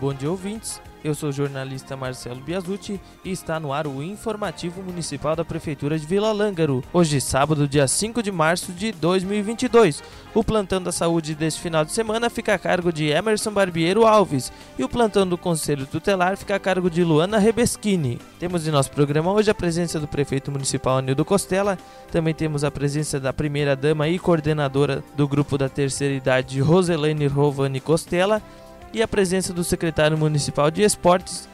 Bom dia ouvintes. Eu sou o jornalista Marcelo Biasucci e está no ar o Informativo Municipal da Prefeitura de Vila Lângaro. Hoje, sábado, dia 5 de março de 2022. O plantão da saúde deste final de semana fica a cargo de Emerson Barbiero Alves e o plantão do Conselho Tutelar fica a cargo de Luana Rebeschini. Temos em nosso programa hoje a presença do prefeito municipal Anildo Costela, também temos a presença da primeira dama e coordenadora do grupo da terceira idade Roselaine Rovani Costela e a presença do secretário municipal de esportes,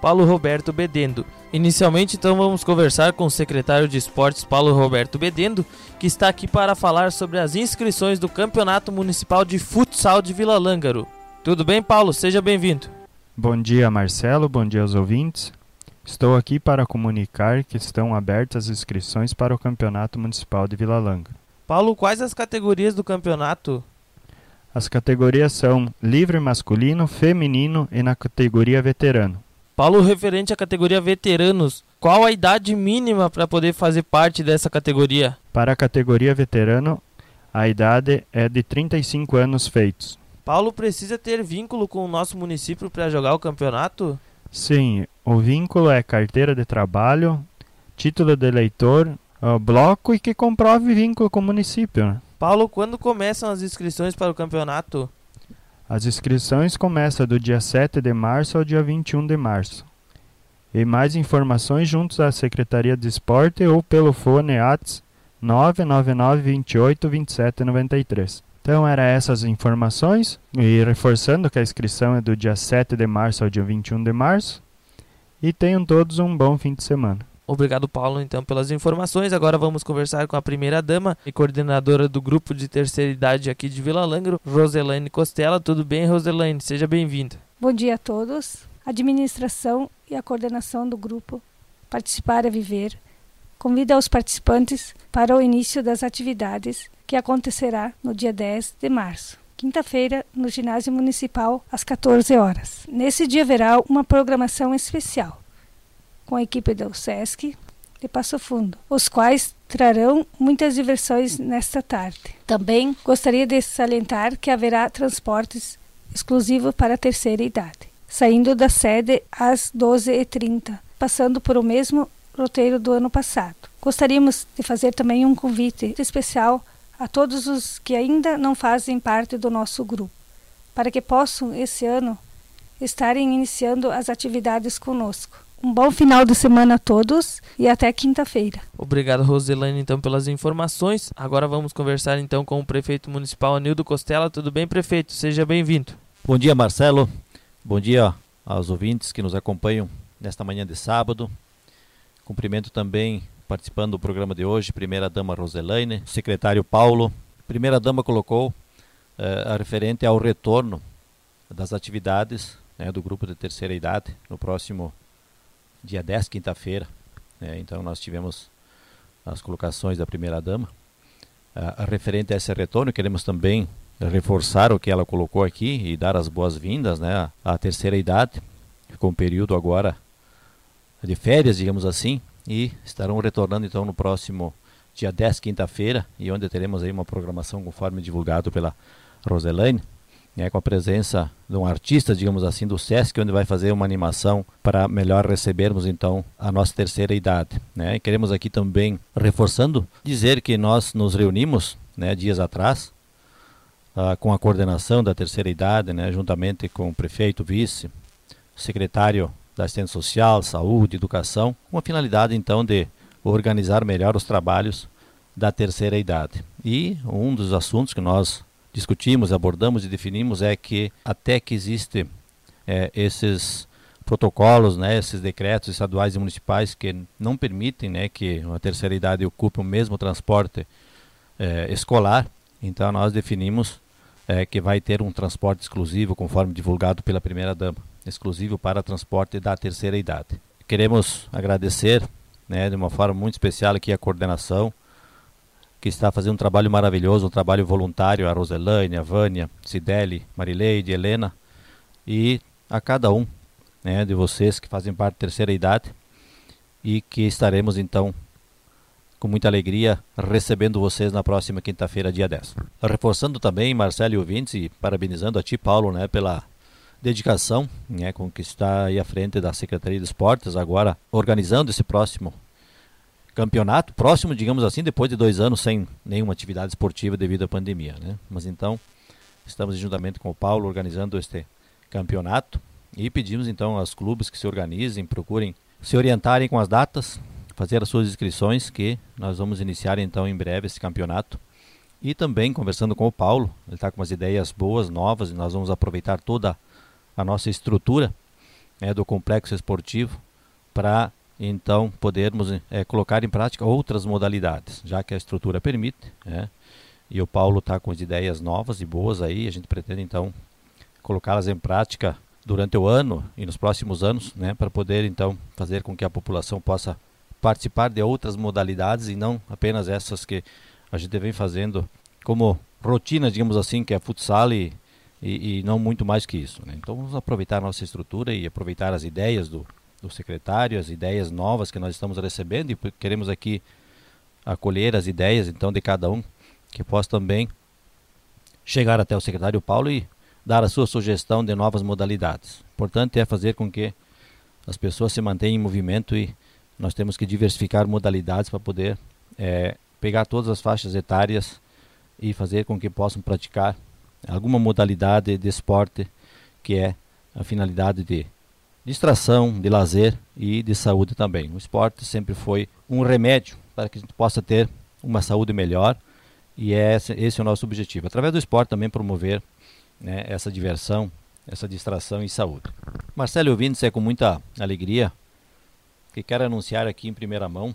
Paulo Roberto Bedendo. Inicialmente, então, vamos conversar com o secretário de esportes, Paulo Roberto Bedendo, que está aqui para falar sobre as inscrições do Campeonato Municipal de Futsal de Vila Lângaro. Tudo bem, Paulo? Seja bem-vindo. Bom dia, Marcelo. Bom dia aos ouvintes. Estou aqui para comunicar que estão abertas as inscrições para o Campeonato Municipal de Vila Lângaro. Paulo, quais as categorias do campeonato as categorias são livre masculino, feminino e na categoria veterano. Paulo, referente à categoria veteranos, qual a idade mínima para poder fazer parte dessa categoria? Para a categoria veterano, a idade é de 35 anos feitos. Paulo precisa ter vínculo com o nosso município para jogar o campeonato? Sim, o vínculo é carteira de trabalho, título de eleitor, bloco e que comprove vínculo com o município. Né? Paulo, quando começam as inscrições para o campeonato? As inscrições começam do dia 7 de março ao dia 21 de março. E mais informações juntos à Secretaria de Esporte ou pelo fone ATS 999 28 27 93. Então eram essas informações e reforçando que a inscrição é do dia 7 de março ao dia 21 de março. E tenham todos um bom fim de semana. Obrigado, Paulo, então, pelas informações. Agora vamos conversar com a primeira dama e coordenadora do grupo de terceira idade aqui de Vila Langro, Roselaine Costela. Tudo bem, Roselaine? Seja bem-vinda. Bom dia a todos. A administração e a coordenação do grupo Participar é Viver convida os participantes para o início das atividades que acontecerá no dia 10 de março quinta-feira, no ginásio municipal, às 14 horas. Nesse dia haverá uma programação especial com a equipe do SESC de Passo Fundo, os quais trarão muitas diversões nesta tarde. Também gostaria de salientar que haverá transportes exclusivos para a terceira idade, saindo da sede às 12h30, passando por o mesmo roteiro do ano passado. Gostaríamos de fazer também um convite especial a todos os que ainda não fazem parte do nosso grupo, para que possam, esse ano, estarem iniciando as atividades conosco. Um bom final de semana a todos e até quinta-feira. Obrigado, Roselane, então, pelas informações. Agora vamos conversar então com o prefeito municipal Anildo Costela. Tudo bem, prefeito? Seja bem-vindo. Bom dia, Marcelo. Bom dia aos ouvintes que nos acompanham nesta manhã de sábado. Cumprimento também, participando do programa de hoje, primeira-dama Roselaine, secretário Paulo. Primeira-dama colocou eh, a referente ao retorno das atividades né, do grupo de terceira idade no próximo dia 10, quinta-feira. Né? Então nós tivemos as colocações da primeira-dama. referente a esse retorno, queremos também reforçar o que ela colocou aqui e dar as boas-vindas né, à terceira idade, com um período agora de férias, digamos assim, e estarão retornando então no próximo dia 10, quinta-feira, e onde teremos aí uma programação conforme divulgado pela Roselaine né, com a presença de um artista, digamos assim, do SESC, onde vai fazer uma animação para melhor recebermos então a nossa terceira idade. Né? E queremos aqui também, reforçando, dizer que nós nos reunimos né, dias atrás uh, com a coordenação da terceira idade, né, juntamente com o prefeito, vice, secretário da assistência social, saúde, educação, com a finalidade então de organizar melhor os trabalhos da terceira idade. E um dos assuntos que nós discutimos, abordamos e definimos é que até que existe é, esses protocolos, né, esses decretos estaduais e municipais que não permitem né, que a terceira idade ocupe o mesmo transporte é, escolar, então nós definimos é, que vai ter um transporte exclusivo, conforme divulgado pela primeira-dama, exclusivo para transporte da terceira idade. Queremos agradecer né, de uma forma muito especial aqui a coordenação, que está fazendo um trabalho maravilhoso, um trabalho voluntário, a Roselaine, a Vânia, Cideli, Marileide, Helena e a cada um né, de vocês que fazem parte da terceira idade e que estaremos então com muita alegria recebendo vocês na próxima quinta-feira, dia 10. Reforçando também, Marcelo e ouvintes, e parabenizando a ti, Paulo, né, pela dedicação né, com que está aí à frente da Secretaria de Esportes, agora organizando esse próximo campeonato, próximo, digamos assim, depois de dois anos sem nenhuma atividade esportiva devido à pandemia. Né? Mas então, estamos juntamente com o Paulo organizando este campeonato e pedimos então aos clubes que se organizem, procurem se orientarem com as datas, fazer as suas inscrições, que nós vamos iniciar então em breve esse campeonato. E também conversando com o Paulo, ele está com umas ideias boas, novas, e nós vamos aproveitar toda a nossa estrutura né, do complexo esportivo para então podermos é, colocar em prática outras modalidades, já que a estrutura permite. Né, e o Paulo está com as ideias novas e boas aí, a gente pretende então colocá-las em prática durante o ano e nos próximos anos, né, para poder então fazer com que a população possa participar de outras modalidades e não apenas essas que a gente vem fazendo como rotina, digamos assim, que é futsal e, e, e não muito mais que isso. Né? Então vamos aproveitar a nossa estrutura e aproveitar as ideias do, do secretário, as ideias novas que nós estamos recebendo e queremos aqui acolher as ideias então de cada um que possa também chegar até o secretário Paulo e dar a sua sugestão de novas modalidades. O importante é fazer com que as pessoas se mantenham em movimento e nós temos que diversificar modalidades para poder é, pegar todas as faixas etárias e fazer com que possam praticar alguma modalidade de esporte que é a finalidade de distração, de lazer e de saúde também. O esporte sempre foi um remédio para que a gente possa ter uma saúde melhor e é esse, esse é o nosso objetivo. Através do esporte também promover né, essa diversão, essa distração e saúde. Marcelo ouvindo é com muita alegria que quero anunciar aqui em primeira mão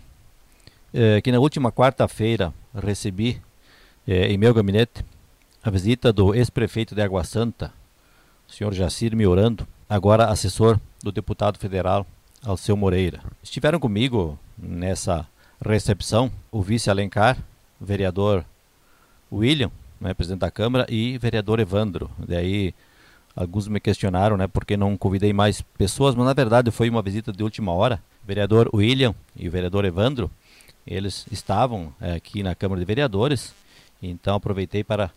é, que na última quarta-feira recebi é, em meu gabinete a visita do ex-prefeito de Água Santa, o senhor Jacir Miorando, agora assessor do deputado federal Alceu Moreira. Estiveram comigo nessa recepção o vice Alencar, vereador William, né, presidente da Câmara, e vereador Evandro. Daí alguns me questionaram né, por que não convidei mais pessoas, mas na verdade foi uma visita de última hora o vereador William e o vereador Evandro, eles estavam é, aqui na Câmara de Vereadores, então aproveitei para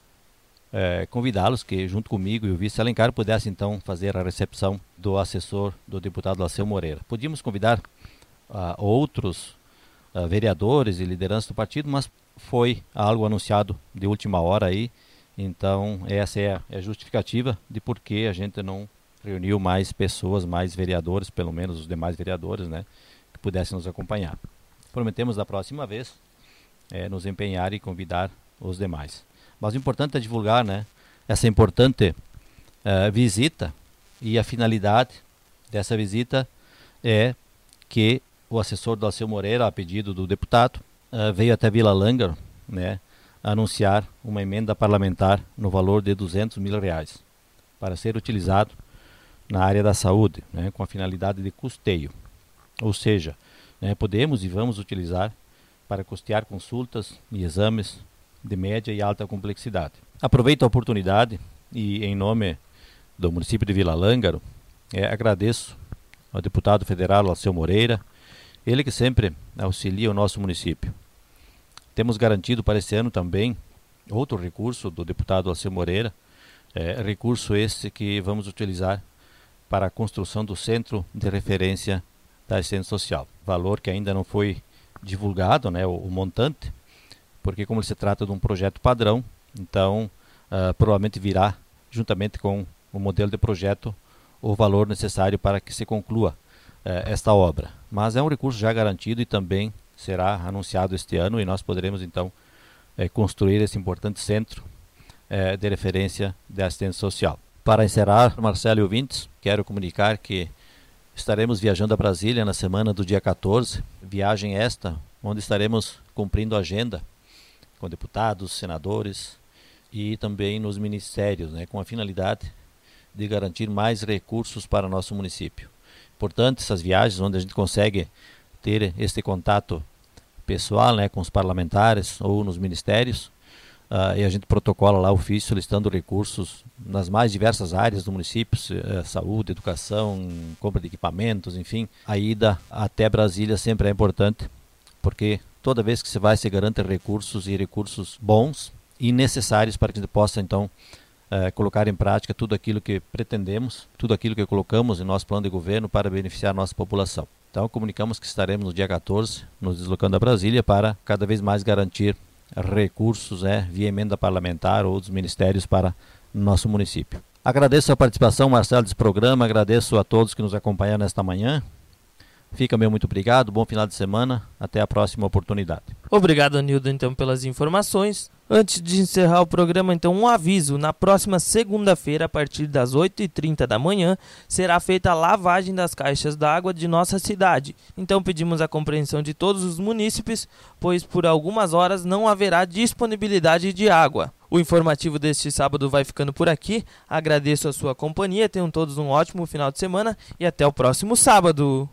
é, convidá-los que junto comigo e o vice Alencar pudessem então fazer a recepção do assessor do deputado Laceu Moreira. Podíamos convidar uh, outros uh, vereadores e lideranças do partido, mas foi algo anunciado de última hora aí, então essa é a, é justificativa de por que a gente não reuniu mais pessoas, mais vereadores, pelo menos os demais vereadores, né, que pudessem nos acompanhar. Prometemos da próxima vez é, nos empenhar e convidar os demais. Mas o importante é divulgar, né, essa importante uh, visita e a finalidade dessa visita é que o assessor do Alceu Moreira, a pedido do deputado, uh, veio até Vila Lângaro, né, anunciar uma emenda parlamentar no valor de 200 mil reais para ser utilizado na área da saúde, né, com a finalidade de custeio. Ou seja, né, podemos e vamos utilizar para custear consultas e exames de média e alta complexidade. Aproveito a oportunidade e, em nome do município de Vila Lângaro, é, agradeço ao deputado federal Alceu Moreira, ele que sempre auxilia o nosso município. Temos garantido para esse ano também outro recurso do deputado Alceu Moreira, é, recurso esse que vamos utilizar para a construção do Centro de Referência da Assistência Social. Valor que ainda não foi divulgado, né, o, o montante, porque como se trata de um projeto padrão, então uh, provavelmente virá, juntamente com o modelo de projeto, o valor necessário para que se conclua uh, esta obra. Mas é um recurso já garantido e também será anunciado este ano e nós poderemos então uh, construir esse importante centro de referência da assistência social. Para encerrar, Marcelo e ouvintes, quero comunicar que estaremos viajando a Brasília na semana do dia 14, viagem esta, onde estaremos cumprindo a agenda com deputados, senadores e também nos ministérios, né, com a finalidade de garantir mais recursos para nosso município. Importante essas viagens onde a gente consegue ter este contato pessoal né, com os parlamentares ou nos ministérios Uh, e a gente protocola lá ofício listando recursos nas mais diversas áreas do município, uh, saúde, educação, compra de equipamentos, enfim. A ida até Brasília sempre é importante, porque toda vez que você vai, se garante recursos e recursos bons e necessários para que a gente possa, então, é, colocar em prática tudo aquilo que pretendemos, tudo aquilo que colocamos em nosso plano de governo para beneficiar a nossa população. Então, comunicamos que estaremos no dia 14 nos deslocando a Brasília para cada vez mais garantir recursos é, via emenda parlamentar ou dos ministérios para nosso município. Agradeço a participação, Marcelo, desse programa, agradeço a todos que nos acompanharam nesta manhã. Fica meu muito obrigado, bom final de semana, até a próxima oportunidade. Obrigado, Anildo, então, pelas informações. Antes de encerrar o programa, então, um aviso: na próxima segunda-feira, a partir das 8h30 da manhã, será feita a lavagem das caixas d'água de nossa cidade. Então, pedimos a compreensão de todos os munícipes, pois por algumas horas não haverá disponibilidade de água. O informativo deste sábado vai ficando por aqui. Agradeço a sua companhia, tenham todos um ótimo final de semana e até o próximo sábado.